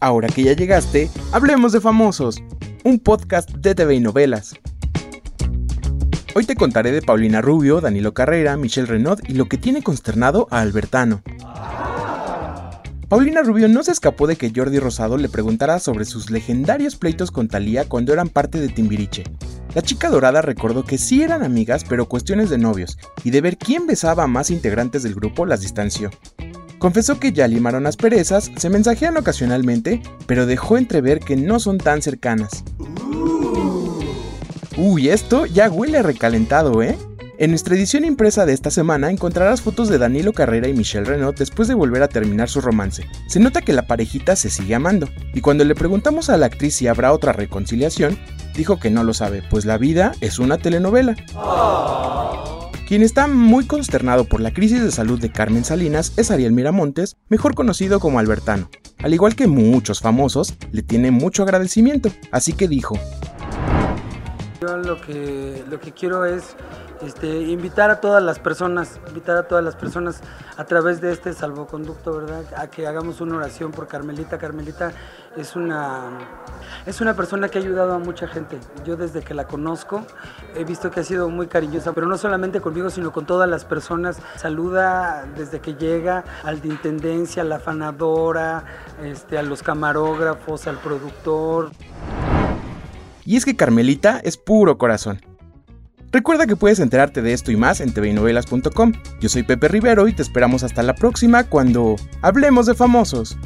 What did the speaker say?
Ahora que ya llegaste, hablemos de famosos, un podcast de TV y novelas. Hoy te contaré de Paulina Rubio, Danilo Carrera, Michelle Renaud y lo que tiene consternado a Albertano. Paulina Rubio no se escapó de que Jordi Rosado le preguntara sobre sus legendarios pleitos con Thalía cuando eran parte de Timbiriche. La chica dorada recordó que sí eran amigas, pero cuestiones de novios, y de ver quién besaba a más integrantes del grupo las distanció. Confesó que ya limaron las perezas, se mensajean ocasionalmente, pero dejó entrever que no son tan cercanas. Uy, esto ya huele recalentado, ¿eh? En nuestra edición impresa de esta semana encontrarás fotos de Danilo Carrera y Michelle Renaud después de volver a terminar su romance. Se nota que la parejita se sigue amando, y cuando le preguntamos a la actriz si habrá otra reconciliación, dijo que no lo sabe, pues la vida es una telenovela. Quien está muy consternado por la crisis de salud de Carmen Salinas es Ariel Miramontes, mejor conocido como Albertano. Al igual que muchos famosos, le tiene mucho agradecimiento, así que dijo, yo lo que, lo que quiero es este, invitar a todas las personas, invitar a todas las personas a través de este salvoconducto, ¿verdad? A que hagamos una oración por Carmelita. Carmelita es una, es una persona que ha ayudado a mucha gente. Yo desde que la conozco he visto que ha sido muy cariñosa, pero no solamente conmigo, sino con todas las personas. Saluda desde que llega al de intendencia, a la afanadora, este, a los camarógrafos, al productor. Y es que Carmelita es puro corazón. Recuerda que puedes enterarte de esto y más en tvnovelas.com. Yo soy Pepe Rivero y te esperamos hasta la próxima cuando hablemos de famosos.